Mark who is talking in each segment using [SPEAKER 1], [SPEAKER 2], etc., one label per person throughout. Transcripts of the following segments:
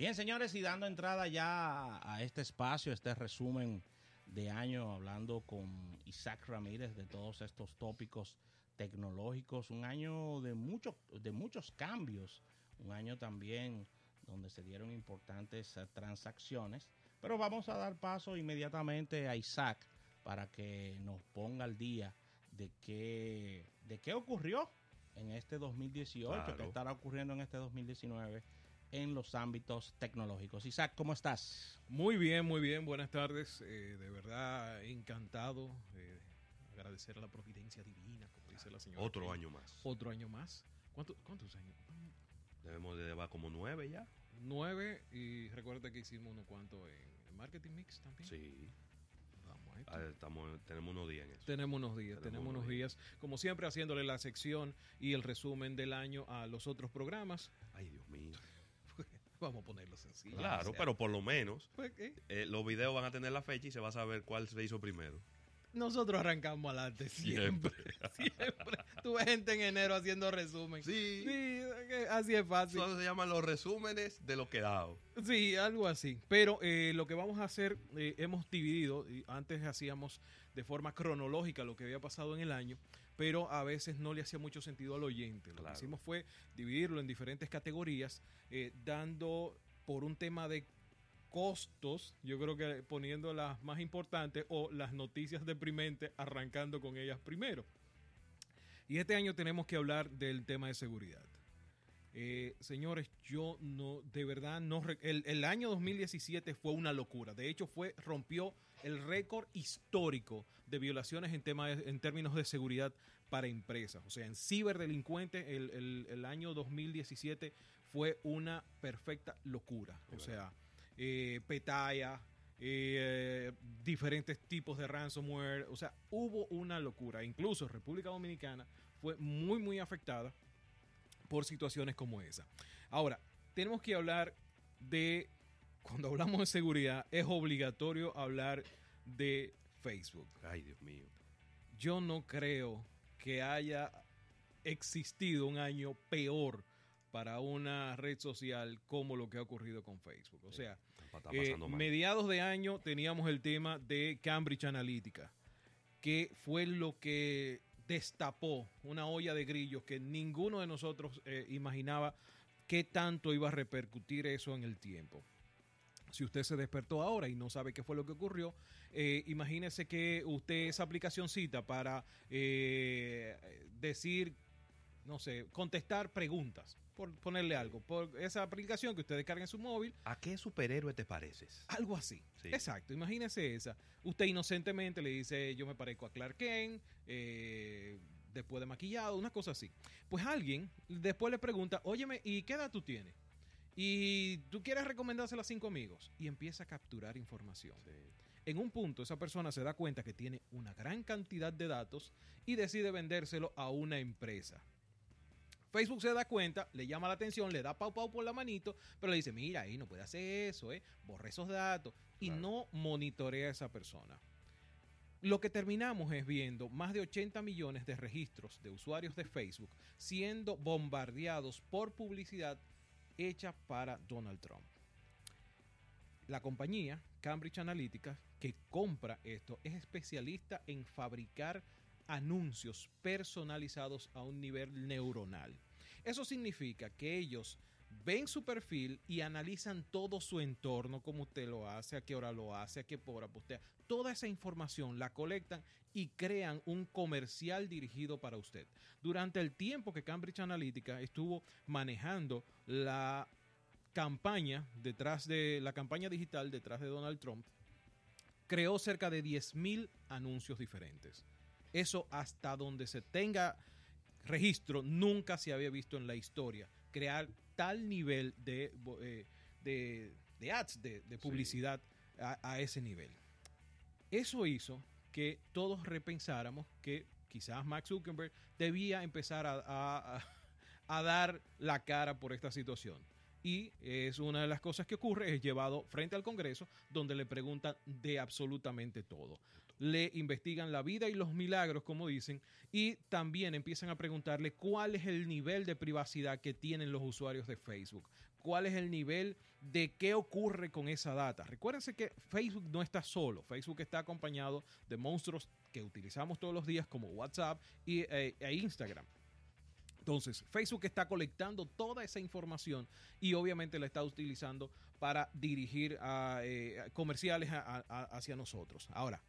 [SPEAKER 1] Bien, señores, y dando entrada ya a este espacio, este resumen de año, hablando con Isaac Ramírez de todos estos tópicos tecnológicos, un año de, mucho, de muchos cambios, un año también donde se dieron importantes eh, transacciones, pero vamos a dar paso inmediatamente a Isaac para que nos ponga al día de qué, de qué ocurrió en este 2018,
[SPEAKER 2] Claro.
[SPEAKER 1] qué estará ocurriendo en este 2019 en los ámbitos tecnológicos. Isaac, ¿cómo estás?
[SPEAKER 3] Muy bien, muy bien, buenas tardes. Eh, de verdad, encantado. eh, agradecer a la providencia divina, como dice la señora.
[SPEAKER 2] Otro año más.
[SPEAKER 3] Otro año más. ¿Cuánto- ¿Cuántos años?
[SPEAKER 2] Debemos de llevar como nueve ya.
[SPEAKER 3] Nueve. Y recuerda que hicimos uno cuanto en, Marketing Mix también.
[SPEAKER 2] Sí.
[SPEAKER 3] Vamos a esto.
[SPEAKER 2] Ah, Estamos, tenemos unos días en eso.
[SPEAKER 3] Tenemos unos días,
[SPEAKER 2] Tenemos
[SPEAKER 3] tenemos
[SPEAKER 2] unos
[SPEAKER 3] unos días. Como siempre, haciéndole la sección y el resumen del año a los otros programas.
[SPEAKER 2] Ay, Dios mío.
[SPEAKER 3] Vamos a ponerlo sencillo.
[SPEAKER 2] Claro,
[SPEAKER 3] O sea,
[SPEAKER 2] pero por lo menos
[SPEAKER 3] pues,
[SPEAKER 2] eh, los videos van a tener la fecha y se va a saber cuál se hizo primero.
[SPEAKER 3] Nosotros arrancamos adelante siempre. Siempre. Tú ves gente en enero haciendo resumen.
[SPEAKER 2] Sí.
[SPEAKER 3] Así es fácil.
[SPEAKER 2] Eso se llaman los resúmenes de lo quedado.
[SPEAKER 3] Sí, algo así. Pero eh, lo que vamos a hacer, eh, hemos dividido, antes hacíamos de forma cronológica lo que había pasado en el año, pero a veces no le hacía mucho sentido al oyente. Lo
[SPEAKER 2] Claro.
[SPEAKER 3] que hicimos fue dividirlo en diferentes categorías, eh, dando por un tema de costos, yo creo que poniendo las más importantes o las noticias deprimentes, arrancando con ellas primero. Y este año tenemos que hablar del tema de seguridad. Eh, señores, yo no, de verdad, no. El, el año 2017 fue una locura. De hecho, fue rompió el récord histórico de violaciones en, tema de- en términos de seguridad para empresas. O sea, en ciberdelincuentes, el, el- el año 2017 fue una perfecta locura. O sea, eh, Petaya, eh, diferentes tipos de ransomware. O sea, hubo una locura. Incluso República Dominicana fue muy, muy afectada por situaciones como esa. Ahora, tenemos que hablar de, cuando hablamos de seguridad, es obligatorio hablar de Facebook.
[SPEAKER 2] Ay, Dios mío.
[SPEAKER 3] Yo no creo que haya existido un año peor para una red social como lo que ha ocurrido con Facebook. O sea, eh, mediados de año teníamos el tema de Cambridge Analytica, que fue lo que destapó una olla de grillos que ninguno de nosotros eh, imaginaba qué tanto iba a repercutir eso en el tiempo. Si usted se despertó ahora y no sabe qué fue lo que ocurrió, eh, imagínese que usted esa aplicacióncita para eh, decir, no sé, contestar preguntas, por ponerle algo, por esa aplicación que usted descarga en su móvil,
[SPEAKER 2] ¿A qué superhéroe te pareces?
[SPEAKER 3] algo así.
[SPEAKER 2] Sí.
[SPEAKER 3] Exacto, imagínese esa. Usted inocentemente le dice, yo me parezco a Clark Kent, eh, después de maquillado, una cosa así. Pues alguien después le pregunta, óyeme, ¿y qué edad tú tienes? Y tú quieres recomendársela a cinco amigos. Y empieza a capturar información. En un punto, esa persona se da cuenta que tiene una gran cantidad de datos y decide vendérselo a una empresa. Facebook se da cuenta, le llama la atención, le da pau pau por la manito, pero le dice, mira, ahí no puede hacer eso, ¿eh? borre esos datos y
[SPEAKER 2] Claro.
[SPEAKER 3] no monitorea a esa persona. Lo que terminamos es viendo más de 80 millones de registros de usuarios de Facebook siendo bombardeados por publicidad hecha para Donald Trump. La compañía Cambridge Analytica, que compra esto, es especialista en fabricar anuncios personalizados a un nivel neuronal. Eso significa que ellos ven su perfil y analizan todo su entorno, cómo usted lo hace, a qué hora lo hace, a qué hora postea. Toda esa información la colectan y crean un comercial dirigido para usted. Durante el tiempo que Cambridge Analytica estuvo manejando la campaña detrás de la campaña digital detrás de Donald Trump, creó cerca de 10.000 anuncios diferentes. Eso hasta donde se tenga registro nunca se había visto en la historia. Crear tal nivel de, eh, de, de ads, de, de publicidad a, a ese nivel. Eso hizo que todos repensáramos que quizás Max Zuckerberg debía empezar a- a dar la cara por esta situación. Y es una de las cosas que ocurre, es llevado frente al Congreso, donde le preguntan de absolutamente todo. Le investigan la vida y los milagros, como dicen, y también empiezan a preguntarle cuál es el nivel de privacidad que tienen los usuarios de Facebook, cuál es el nivel de qué ocurre con esa data. Recuérdense que Facebook no está solo, Facebook está acompañado de monstruos que utilizamos todos los días como WhatsApp y, eh, e Instagram. Entonces, Facebook está colectando toda esa información y obviamente la está utilizando para dirigir a, eh, comerciales hacia nosotros. Ahora,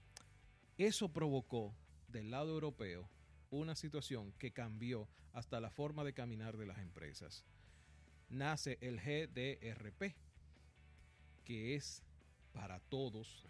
[SPEAKER 3] eso provocó del lado europeo una situación que cambió hasta la forma de caminar de las empresas. Nace el GDRP, que es para todos.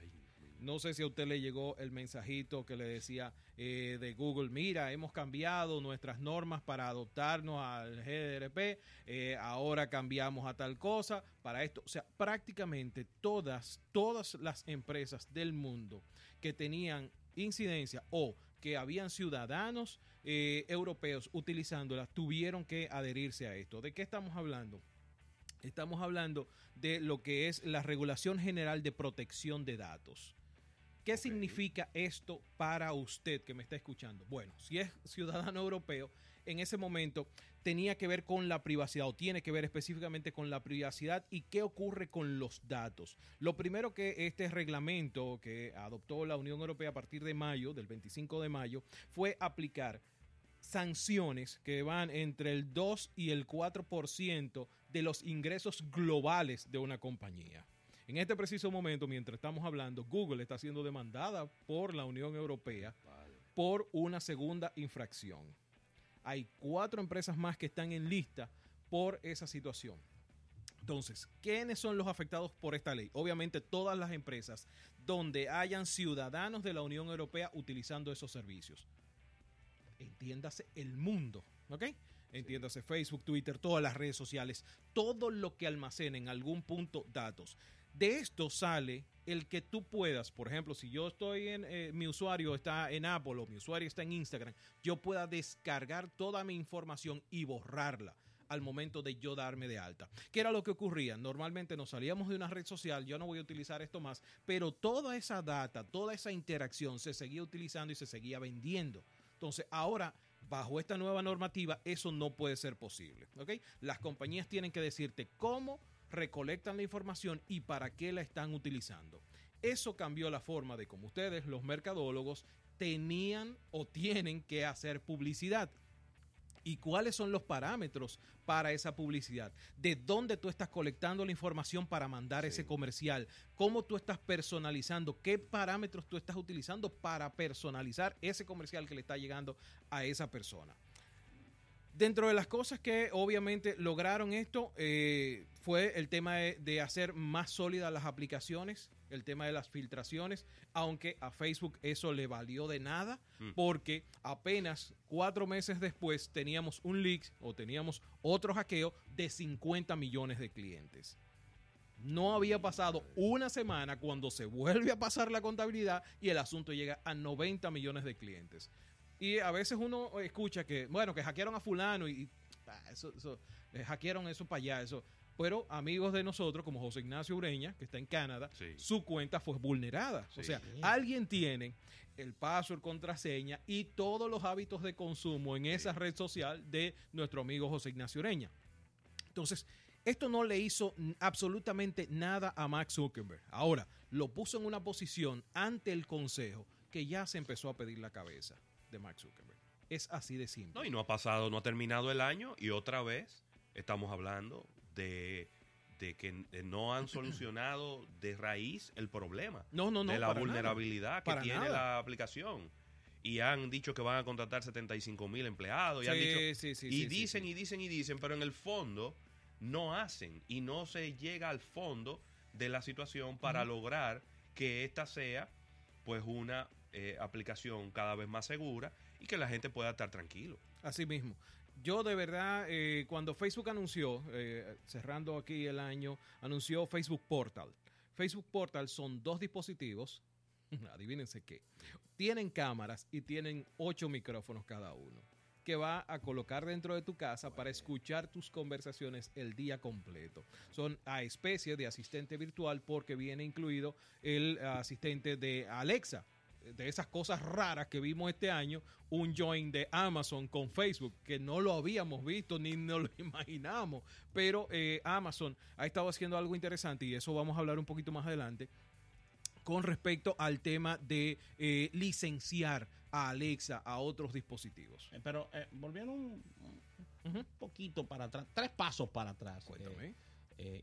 [SPEAKER 3] No sé si a usted le llegó el mensajito que le decía eh, de Google, mira, hemos cambiado nuestras normas para adoptarnos al GDRP, eh, ahora cambiamos a tal cosa para esto. O sea, prácticamente todas, todas las empresas del mundo que tenían incidencia o que habían ciudadanos eh, europeos utilizándola tuvieron que adherirse a esto. ¿De qué estamos hablando? Estamos hablando de lo que es la Regulación General de Protección de Datos. ¿Qué significa esto para usted que me está escuchando? Bueno, si es ciudadano europeo, en ese momento tenía que ver con la privacidad o tiene que ver específicamente con la privacidad y qué ocurre con los datos. Lo primero que este reglamento que adoptó la Unión Europea a partir de mayo, del 25 de mayo, fue aplicar sanciones que van entre el 2 y el 4% de los ingresos globales de una compañía. En este preciso momento, mientras estamos hablando, Google está siendo demandada por la Unión Europea por una segunda infracción. Hay cuatro empresas más que están en lista por esa situación. Entonces, ¿quiénes son los afectados por esta ley? Obviamente todas las empresas donde hayan ciudadanos de la Unión Europea utilizando esos servicios. Entiéndase el mundo, ¿ok? Entiéndase Facebook, Twitter, todas las redes sociales, todo lo que almacene en algún punto datos. De esto sale el que tú puedas, por ejemplo, si yo estoy en, eh, mi usuario está en Apple o mi usuario está en Instagram, yo pueda descargar toda mi información y borrarla al momento de yo darme de alta. ¿Qué era lo que ocurría? Normalmente nos salíamos de una red social, yo no voy a utilizar esto más, pero toda esa data, toda esa interacción se seguía utilizando y se seguía vendiendo. Entonces, ahora bajo esta nueva normativa, eso no puede ser posible. ¿ok? Las compañías tienen que decirte cómo recolectan la información y para qué la están utilizando. Eso cambió la forma de cómo ustedes, los mercadólogos, tenían o tienen que hacer publicidad. ¿Y cuáles son los parámetros para esa publicidad? ¿De dónde tú estás colectando la información para mandar ese comercial? ¿Cómo tú estás personalizando? ¿Qué parámetros tú estás utilizando para personalizar ese comercial que le está llegando a esa persona? Dentro de las cosas que obviamente lograron esto eh, fue el tema de, hacer más sólidas las aplicaciones, el tema de las filtraciones, aunque a Facebook eso le valió de nada, mm. porque apenas cuatro meses después teníamos un leak o teníamos otro hackeo de 50 millones de clientes. No había pasado una semana cuando se vuelve a pasar la contabilidad y el asunto llega a 90 millones de clientes. Y a veces uno escucha que, bueno, que hackearon a fulano y, ah, eso, eso, eh, hackearon eso para allá, eso. Pero amigos de nosotros, como José Ignacio Ureña, que está en Canadá, su cuenta fue vulnerada. O sea, alguien tiene el password, contraseña y todos los hábitos de consumo en esa red social de nuestro amigo José Ignacio Ureña. Entonces, esto no le hizo absolutamente nada a Max Zuckerberg. Ahora, lo puso en una posición ante el Consejo que ya se empezó a pedir la cabeza de Mark Zuckerberg. Es así de simple.
[SPEAKER 2] No, y no ha pasado, no ha terminado el año y otra vez estamos hablando de, que no han solucionado de raíz el problema.
[SPEAKER 3] No, no, no.
[SPEAKER 2] De la vulnerabilidad que tiene la aplicación. Y han dicho que van a contratar 75 mil empleados. Y, y dicen y dicen y dicen, pero en el fondo no hacen y no se llega al fondo de la situación para lograr que esta sea pues una eh, aplicación cada vez más segura y que la gente pueda estar tranquilo.
[SPEAKER 3] Así mismo. Yo de verdad, eh, cuando Facebook anunció, eh, cerrando aquí el año, anunció Facebook Portal. Facebook Portal son dos dispositivos, adivínense qué, tienen cámaras y tienen ocho micrófonos cada uno que va a colocar dentro de tu casa para escuchar tus conversaciones el día completo. Son a especie de asistente virtual porque viene incluido el asistente de Alexa de esas cosas raras que vimos este año, un join de Amazon con Facebook, que no lo habíamos visto ni nos lo imaginamos, pero eh, Amazon ha estado haciendo algo interesante y eso vamos a hablar un poquito más adelante con respecto al tema de eh, licenciar a Alexa a otros dispositivos.
[SPEAKER 1] Eh, pero volviendo un, poquito para atrás, tres pasos para atrás,
[SPEAKER 3] Cuéntame.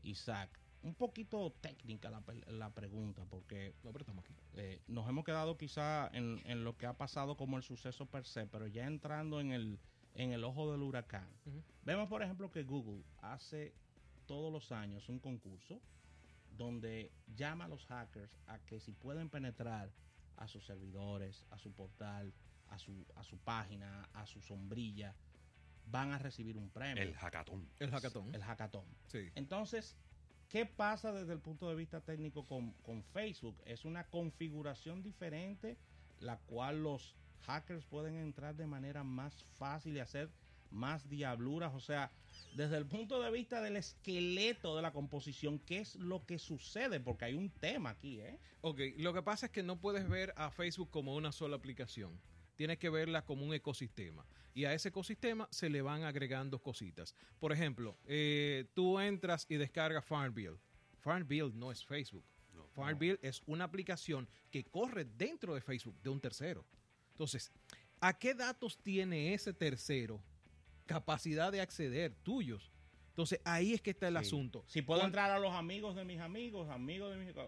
[SPEAKER 1] Isaac un poquito técnica la, la pregunta, porque
[SPEAKER 3] no, estamos aquí.
[SPEAKER 1] Eh, nos hemos quedado quizá en, en, lo que ha pasado como el suceso per se, pero ya entrando en el, en el ojo del huracán. Vemos, por ejemplo, que Google hace todos los años un concurso donde llama a los hackers a que si pueden penetrar a sus servidores, a su portal, a su, a su página, a su sombrilla, van a recibir un premio.
[SPEAKER 2] El hackathon.
[SPEAKER 3] El hackathon.
[SPEAKER 1] El hackathon.
[SPEAKER 3] Sí.
[SPEAKER 1] Entonces, ¿Qué pasa desde el punto de vista técnico con, Facebook? Es una configuración diferente, la cual los hackers pueden entrar de manera más fácil y hacer más diabluras. O sea, desde el punto de vista del esqueleto de la composición, ¿qué es lo que sucede? Porque hay un tema aquí, ¿eh?
[SPEAKER 3] Ok, lo que pasa es que no puedes ver a Facebook como una sola aplicación. Tienes que verla como un ecosistema y a ese ecosistema se le van agregando cositas. Por ejemplo, eh, tú entras y descargas Farmville. Farmville no es Facebook. Farmville es una aplicación que corre dentro de Facebook de un tercero. Entonces, ¿a qué datos tiene ese tercero capacidad de acceder tuyos? Entonces ahí es que está el asunto.
[SPEAKER 1] Si puedo entrar a los amigos de mis amigos, amigos de mis lo,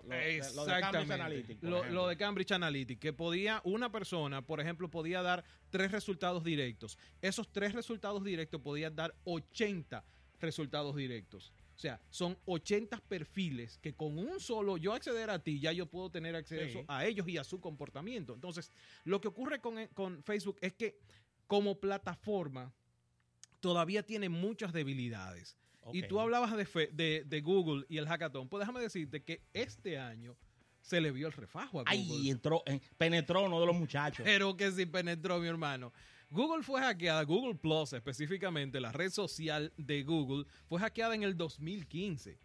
[SPEAKER 3] lo de Cambridge Analytica. Lo, de Cambridge Analytica, que podía, una persona, por ejemplo, podía dar tres resultados directos. Esos tres resultados directos podían dar 80 resultados directos. O sea, son 80 perfiles que con un solo yo acceder a ti, ya yo puedo tener acceso a ellos y a su comportamiento. Entonces, lo que ocurre con, con Facebook es que como plataforma todavía tiene muchas debilidades. Y tú hablabas de, de, Google y el hackathon. Pues déjame decirte que este año se le vio el refajo a Google.
[SPEAKER 1] Ay, entró, penetró uno de los muchachos.
[SPEAKER 3] Pero que sí penetró, mi hermano. Google fue hackeada, Google Plus específicamente, la red social de Google, fue hackeada en el 2015.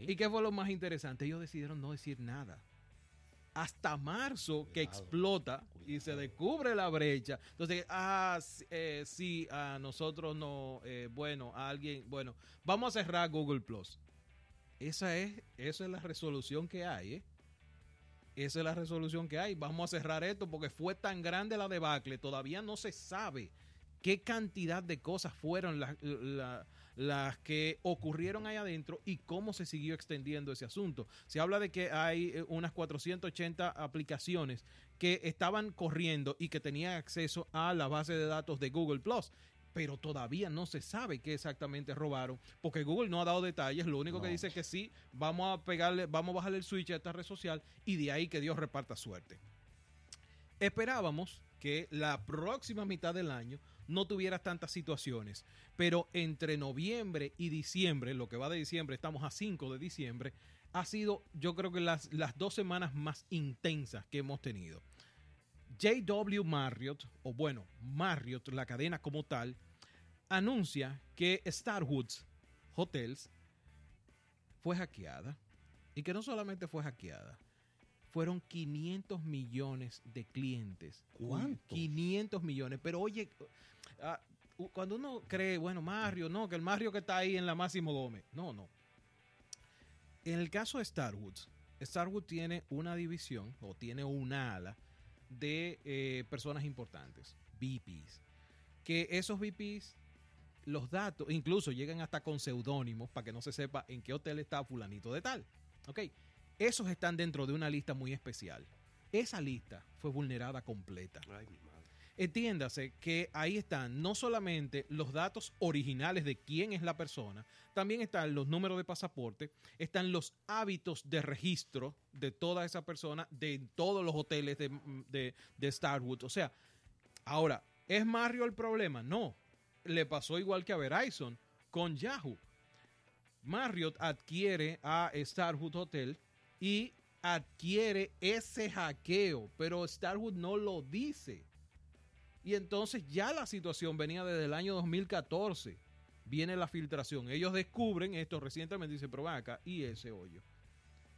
[SPEAKER 3] ¿Y qué fue lo más interesante? Ellos decidieron no decir nada hasta marzo que explota y se descubre la brecha. Entonces, ah, eh, sí, a nosotros no, eh, bueno, a alguien, bueno, vamos a cerrar Google Plus. Esa es, esa es la resolución que hay, ¿eh? Esa es la resolución que hay. Vamos a cerrar esto porque fue tan grande la debacle, todavía no se sabe qué cantidad de cosas fueron las las que ocurrieron ahí adentro y cómo se siguió extendiendo ese asunto. Se habla de que hay eh, unas 480 aplicaciones que estaban corriendo y que tenían acceso a la base de datos de Google Plus pero todavía no se sabe qué exactamente robaron, porque Google no ha dado detalles, lo único que dice es que sí, vamos a pegarle, vamos a bajarle el switch a esta red social y de ahí que Dios reparta suerte. Esperábamos que la próxima mitad del año no tuvieras tantas situaciones. Pero entre noviembre y diciembre, lo que va de diciembre, estamos a 5 de diciembre, ha sido yo creo que las, las dos semanas más intensas que hemos tenido. JW Marriott, o bueno, Marriott, la cadena como tal, anuncia que Starwoods Hotels fue hackeada. Y que no solamente fue hackeada, fueron 500 millones de clientes.
[SPEAKER 1] ¿Cuánto?
[SPEAKER 3] 500 millones. Pero oye, Ah, cuando uno cree, bueno, Mario, no, que el Mario que está ahí en la Máximo Gómez. No, no. En el caso de Starwoods, Starwood tiene una división o tiene una ala de eh, personas importantes, VPs. Que esos VPs, los datos, incluso llegan hasta con seudónimos para que no se sepa en qué hotel está fulanito de tal. Ok, esos están dentro de una lista muy especial. Esa lista fue vulnerada completa. Entiéndase que ahí están no solamente los datos originales de quién es la persona, también están los números de pasaporte, están los hábitos de registro de toda esa persona, de todos los hoteles de, de, Starwood. O sea, ahora, ¿es Mario el problema? No. Le pasó igual que a Verizon con Yahoo. Marriott adquiere a Starwood Hotel y adquiere ese hackeo, pero Starwood no lo dice. Y entonces ya la situación venía desde el año 2014. Viene la filtración. Ellos descubren esto recientemente y dicen, pero acá, y ese hoyo.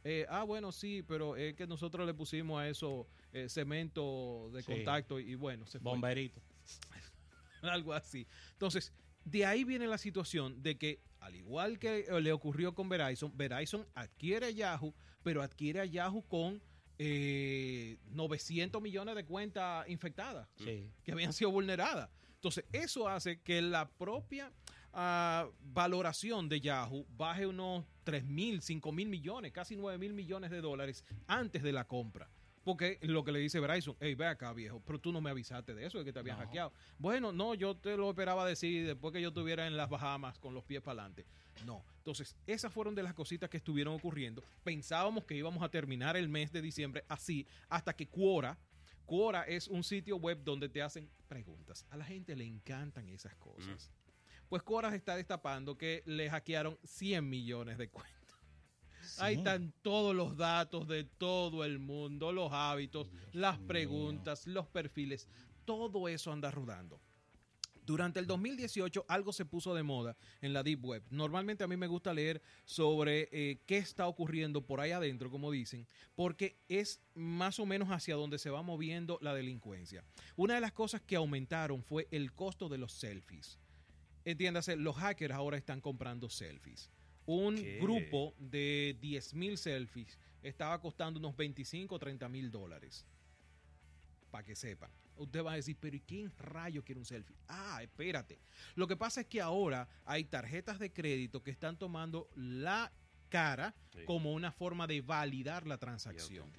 [SPEAKER 3] Eh, ah, bueno, sí, pero es que nosotros le pusimos a eso eh, cemento de contacto y, bueno, se
[SPEAKER 1] fue. Bomberito.
[SPEAKER 3] Algo así. Entonces, de ahí viene la situación de que, al igual que le ocurrió con Verizon, Verizon adquiere a Yahoo, pero adquiere a Yahoo con 900 millones de cuentas infectadas que habían sido vulneradas. Entonces, eso hace que la propia ah, valoración de Yahoo baje unos 3 mil, 5 mil millones, casi 9 mil millones de dólares antes de la compra. Porque lo que le dice Bryson, hey, ve acá, viejo, pero tú no me avisaste de eso, de que te habían hackeado. Bueno, no, yo te lo esperaba decir después que yo estuviera en las Bahamas con los pies para adelante. No. Entonces, esas fueron de las cositas que estuvieron ocurriendo. Pensábamos que íbamos a terminar el mes de diciembre así, hasta que Quora, Quora es un sitio web donde te hacen preguntas. A la gente le encantan esas cosas. Pues Quora está destapando que le hackearon 100 millones de cuentas. Ahí están todos los datos de todo el mundo, los hábitos, las preguntas, los perfiles. Todo eso anda rodando. Durante el 2018 algo se puso de moda en la Deep Web. Normalmente a mí me gusta leer sobre eh, qué está ocurriendo por ahí adentro, como dicen, porque es más o menos hacia donde se va moviendo la delincuencia. Una de las cosas que aumentaron fue el costo de los selfies. Entiéndase, los hackers ahora están comprando selfies. Un grupo de 10.000 selfies estaba costando unos 25 o 30 mil dólares. Para que sepan. Usted va a decir, pero ¿y quién rayo quiere un selfie? Ah, espérate. Lo que pasa es que ahora hay tarjetas de crédito que están tomando la cara como una forma de validar la transacción.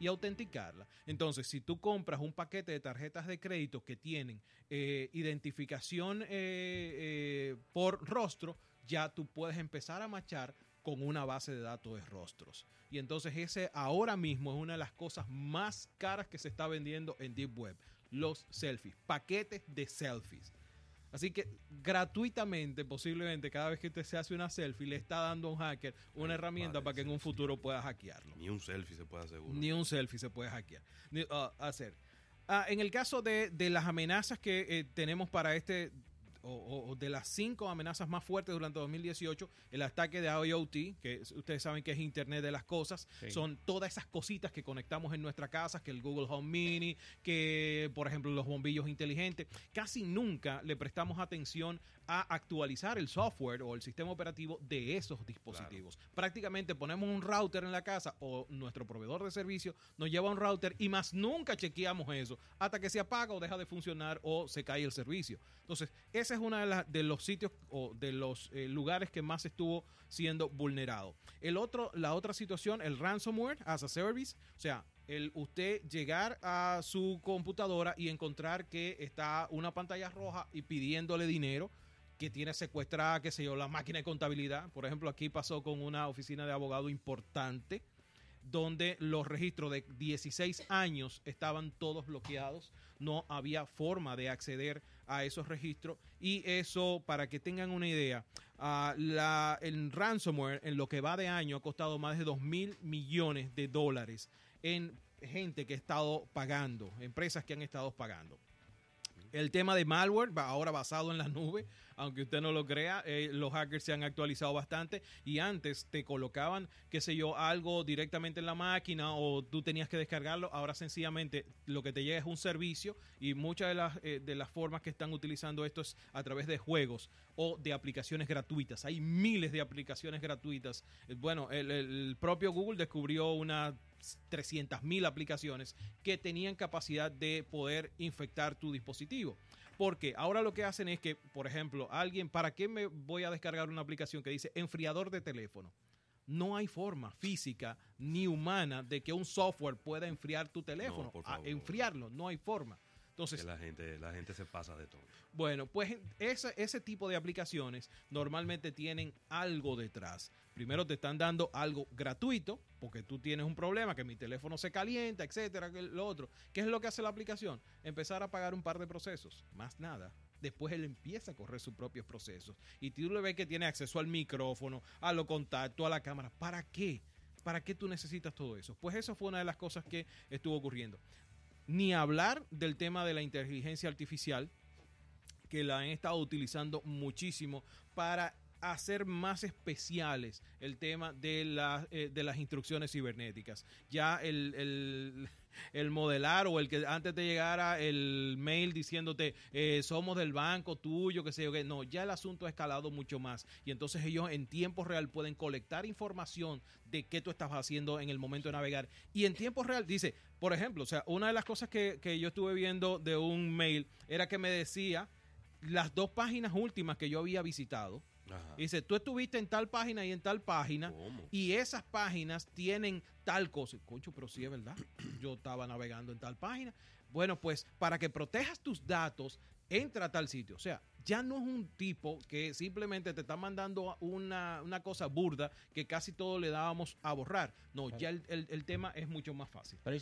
[SPEAKER 3] Y autenticarla. Entonces, si tú compras un paquete de tarjetas de crédito que tienen eh, identificación eh, eh, por rostro, ya tú puedes empezar a machar con una base de datos de rostros. Y entonces ese ahora mismo es una de las cosas más caras que se está vendiendo en Deep Web. Los selfies, paquetes de selfies. Así que gratuitamente, posiblemente, cada vez que usted se hace una selfie, le está dando a un hacker una herramienta para que en un futuro pueda hackearlo.
[SPEAKER 2] Ni un selfie se puede hacer.
[SPEAKER 3] Ni un selfie se puede hackear. Uh, hacer. Ah, en el caso de, las amenazas que eh, tenemos para este o, de las cinco amenazas más fuertes durante 2018, el ataque de IoT, que ustedes saben que es Internet de las Cosas, son todas esas cositas que conectamos en nuestra casa, que el Google Home Mini, que por ejemplo los bombillos inteligentes, casi nunca le prestamos atención a actualizar el software o el sistema operativo de esos dispositivos. Prácticamente ponemos un router en la casa o nuestro proveedor de servicio nos lleva un router y más nunca chequeamos eso hasta que se apaga o deja de funcionar o se cae el servicio. Entonces, ese es uno de, de los sitios o de los eh, lugares que más estuvo siendo vulnerado. El otro, la otra situación, el ransomware as a service, o sea, el usted llegar a su computadora y encontrar que está una pantalla roja y pidiéndole dinero que tiene secuestrada, qué sé yo, la máquina de contabilidad. Por ejemplo, aquí pasó con una oficina de abogado importante donde los registros de 16 años estaban todos bloqueados, no había forma de acceder a esos registros y eso, para que tengan una idea, uh, la, el ransomware en lo que va de año ha costado más de 2 mil millones de dólares en gente que ha estado pagando, empresas que han estado pagando. El tema de malware ahora basado en la nube, aunque usted no lo crea, eh, los hackers se han actualizado bastante y antes te colocaban, qué sé yo, algo directamente en la máquina o tú tenías que descargarlo, ahora sencillamente lo que te llega es un servicio y muchas de las, eh, de las formas que están utilizando esto es a través de juegos o de aplicaciones gratuitas. Hay miles de aplicaciones gratuitas. Eh, bueno, el propio Google descubrió una 300.000 aplicaciones que tenían capacidad de poder infectar tu dispositivo. Porque ahora lo que hacen es que, por ejemplo, alguien, ¿para qué me voy a descargar una aplicación que dice enfriador de teléfono? No hay forma física ni humana de que un software pueda enfriar tu teléfono. enfriarlo, no hay forma. Entonces,
[SPEAKER 2] la gente, la gente se pasa de todo.
[SPEAKER 3] Bueno, pues ese, ese tipo de aplicaciones normalmente tienen algo detrás. Primero te están dando algo gratuito, porque tú tienes un problema, que mi teléfono se calienta, etcétera, que lo otro. ¿Qué es lo que hace la aplicación? Empezar a pagar un par de procesos, más nada después él empieza a correr sus propios procesos. Y tú le ves que tiene acceso al micrófono, a los contactos, a la cámara. ¿Para qué? ¿Para qué tú necesitas todo eso? Pues eso fue una de las cosas que estuvo ocurriendo. Ni hablar del tema de la inteligencia artificial, que la han estado utilizando muchísimo para hacer más especiales el tema de, la, eh, de las instrucciones cibernéticas. Ya el, el, modelar o el que antes te llegara el mail diciéndote eh, somos del banco tuyo, que sé yo, que no, ya el asunto ha escalado mucho más y entonces ellos en tiempo real pueden colectar información de qué tú estás haciendo en el momento de navegar y en tiempo real dice, por ejemplo, o sea, una de las cosas que, que yo estuve viendo de un mail era que me decía las dos páginas últimas que yo había visitado. Dice, tú estuviste en tal página y en tal página y esas páginas tienen tal cosa. Concho, pero sí es verdad. Yo estaba navegando en tal página. Bueno, pues para que protejas tus datos, entra a tal sitio. O sea, ya no es un tipo que simplemente te está mandando una, cosa burda que casi todo le dábamos a borrar. No, ya el, tema es mucho más fácil.
[SPEAKER 1] Pero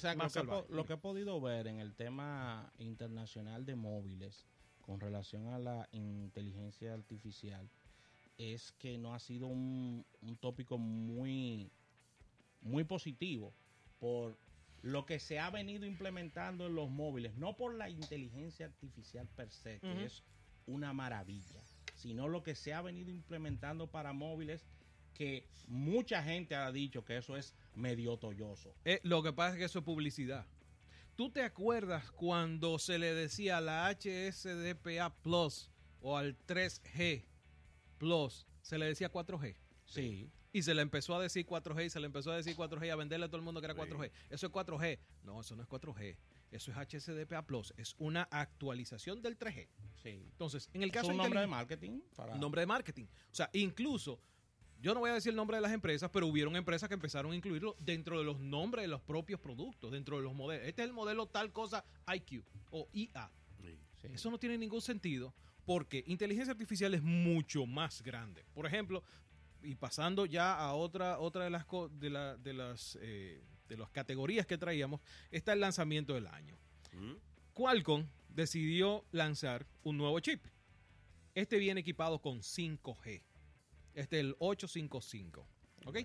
[SPEAKER 1] lo, que, he podido ver en el tema internacional de móviles con relación a la inteligencia artificial es que no ha sido un, tópico muy, muy positivo por lo que se ha venido implementando en los móviles, no por la inteligencia artificial per se, que es una maravilla, sino lo que se ha venido implementando para móviles que mucha gente ha dicho que eso es medio tolloso.
[SPEAKER 3] Eh, lo que pasa es que eso es publicidad. ¿Tú te acuerdas cuando se le decía a la HSDPA Plus o al 3G Plus, se le decía 4G?
[SPEAKER 1] Sí.
[SPEAKER 3] Y se le empezó a decir 4G y se le empezó a decir 4G y a venderle a todo el mundo que era 4G. Eso es 4G. No, eso no es 4G. Eso es HSDPA Plus. Es una actualización del 3G.
[SPEAKER 1] Sí.
[SPEAKER 3] Entonces, en el caso
[SPEAKER 1] ¿Es un nombre de marketing.
[SPEAKER 3] Para... Nombre de marketing. O sea, incluso yo no voy a decir el nombre de las empresas, pero hubieron empresas que empezaron a incluirlo dentro de los nombres de los propios productos, dentro de los modelos. Este es el modelo tal cosa IQ o IA. Eso no tiene ningún sentido porque inteligencia artificial es mucho más grande. Por ejemplo, y pasando ya a otra, otra de las, de, de, las, eh, de las categorías que traíamos, está el lanzamiento del año. Mm. Qualcomm decidió lanzar un nuevo chip. Este viene equipado con 5G. Este es el 855. ¿Ok?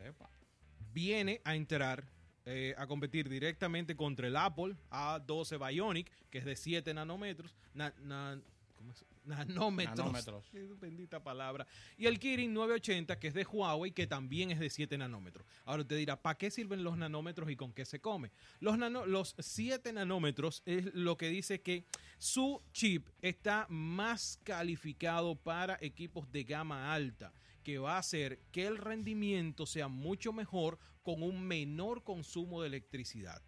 [SPEAKER 3] Viene a entrar eh, a competir directamente contra el Apple A12 Bionic, que es de 7 nanómetros. ¿cómo es? Nanómetros. Bendita palabra. Y el Kirin 980, que es de Huawei, que también es de 7 nanómetros. Ahora te dirá, ¿para qué sirven los nanómetros y con qué se come? Los, los 7 nanómetros es lo que dice que su chip está más calificado para equipos de gama alta que va a hacer que el rendimiento sea mucho mejor con un menor consumo de electricidad.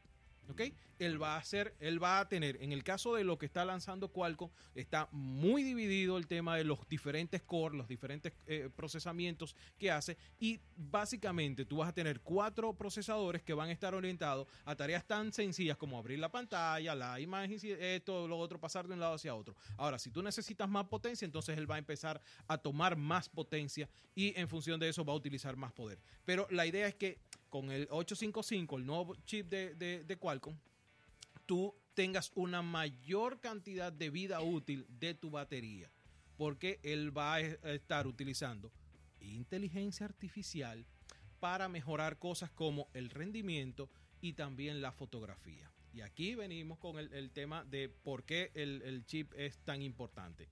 [SPEAKER 3] ¿Ok? Él va a hacer, él va a tener, en el caso de lo que está lanzando Qualcomm, está muy dividido el tema de los diferentes cores, los diferentes eh, procesamientos que hace y básicamente tú vas a tener cuatro procesadores que van a estar orientados a tareas tan sencillas como abrir la pantalla, la imagen, esto, lo otro, pasar de un lado hacia otro. Ahora, si tú necesitas más potencia, entonces él va a empezar a tomar más potencia y en función de eso va a utilizar más poder. Pero la idea es que con el 855, el nuevo chip de, de, Qualcomm, tú tengas una mayor cantidad de vida útil de tu batería, porque él va a estar utilizando inteligencia artificial para mejorar cosas como el rendimiento y también la fotografía. Y aquí venimos con el, tema de por qué el, chip es tan importante.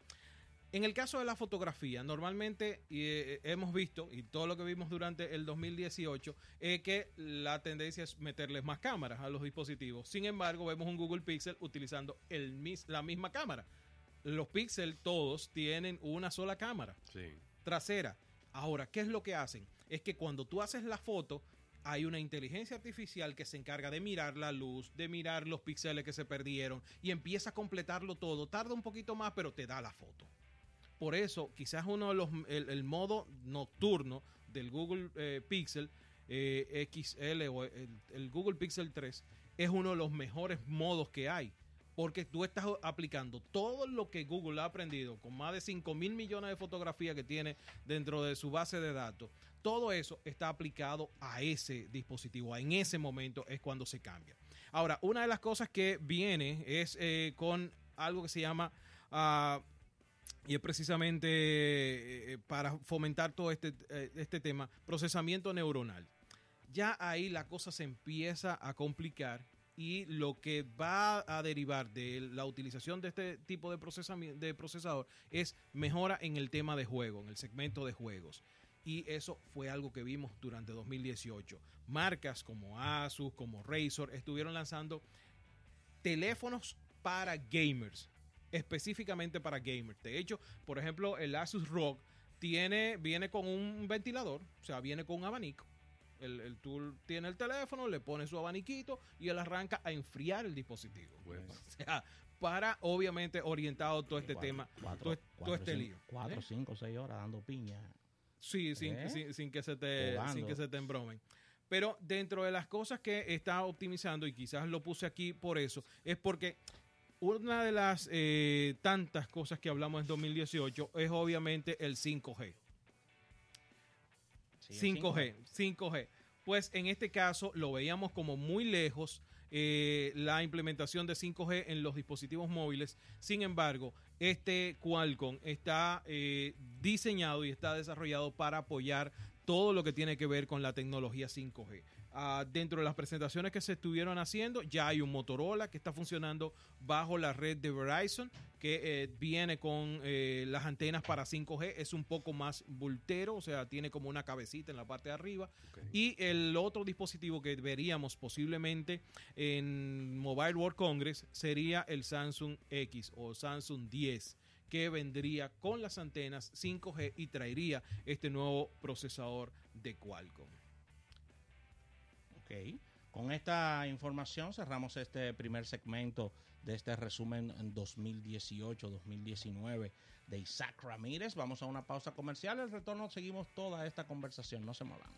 [SPEAKER 3] En el caso de la fotografía, normalmente eh, hemos visto, y todo lo que vimos durante el 2018, es que la tendencia es meterles más cámaras a los dispositivos. Sin embargo, vemos un Google Pixel utilizando el, la misma cámara. Los Pixel todos tienen una sola cámara trasera. Ahora, ¿qué es lo que hacen? Es que cuando tú haces la foto, hay una inteligencia artificial que se encarga de mirar la luz, de mirar los píxeles que se perdieron y empieza a completarlo todo. Tarda un poquito más, pero te da la foto. Por eso, quizás uno de los, el, modo nocturno del Google eh, Pixel eh, XL o el, Google Pixel 3 es uno de los mejores modos que hay. Porque tú estás aplicando todo lo que Google ha aprendido con más de 5 mil millones de fotografías que tiene dentro de su base de datos. Todo eso está aplicado a ese dispositivo. En ese momento es cuando se cambia. Ahora, una de las cosas que viene es eh, con algo que se llama uh, y es precisamente eh, eh, para fomentar todo este, eh, este tema, procesamiento neuronal. Ya ahí la cosa se empieza a complicar y lo que va a derivar de la utilización de este tipo de, de procesador es mejora en el tema de juego, en el segmento de juegos. Y eso fue algo que vimos durante 2018. Marcas como Asus, como Razer, estuvieron lanzando teléfonos para gamers, específicamente para gamers. De hecho, por ejemplo, el Asus ROG tiene, viene con un ventilador, o sea, viene con un abanico el, el tool tiene el teléfono, le pone su abaniquito y él arranca a enfriar el dispositivo. O sea, para obviamente orientado todo este tema, todo, este lío.
[SPEAKER 1] Cuatro, ¿eh? cinco, seis horas dando piña.
[SPEAKER 3] Sí, sin, ¿Eh? sin, que se te, sin que se te embromen. Pero dentro de las cosas que está optimizando, y quizás lo puse aquí por eso, es porque una de las eh, tantas cosas que hablamos en 2018 es obviamente el 5G. 5G, 5G. Pues en este caso lo veíamos como muy lejos eh, la implementación de 5G en los dispositivos móviles. Sin embargo, este Qualcomm está eh, diseñado y está desarrollado para apoyar todo lo que tiene que ver con la tecnología 5G. Ah, dentro de las presentaciones que se estuvieron haciendo, ya hay un Motorola que está funcionando bajo la red de Verizon, que eh, viene con eh, las antenas para 5G, es un poco más voltero, o sea, tiene como una cabecita en la parte de arriba. Y el otro dispositivo que veríamos posiblemente en Mobile World Congress sería el Samsung X o Samsung 10 que vendría con las antenas 5G y traería este nuevo procesador de Qualcomm.
[SPEAKER 1] Con esta información cerramos este primer segmento de este resumen en 2018-2019 de Isaac Ramírez. Vamos a una pausa comercial. El retorno seguimos toda esta conversación. No se muevan.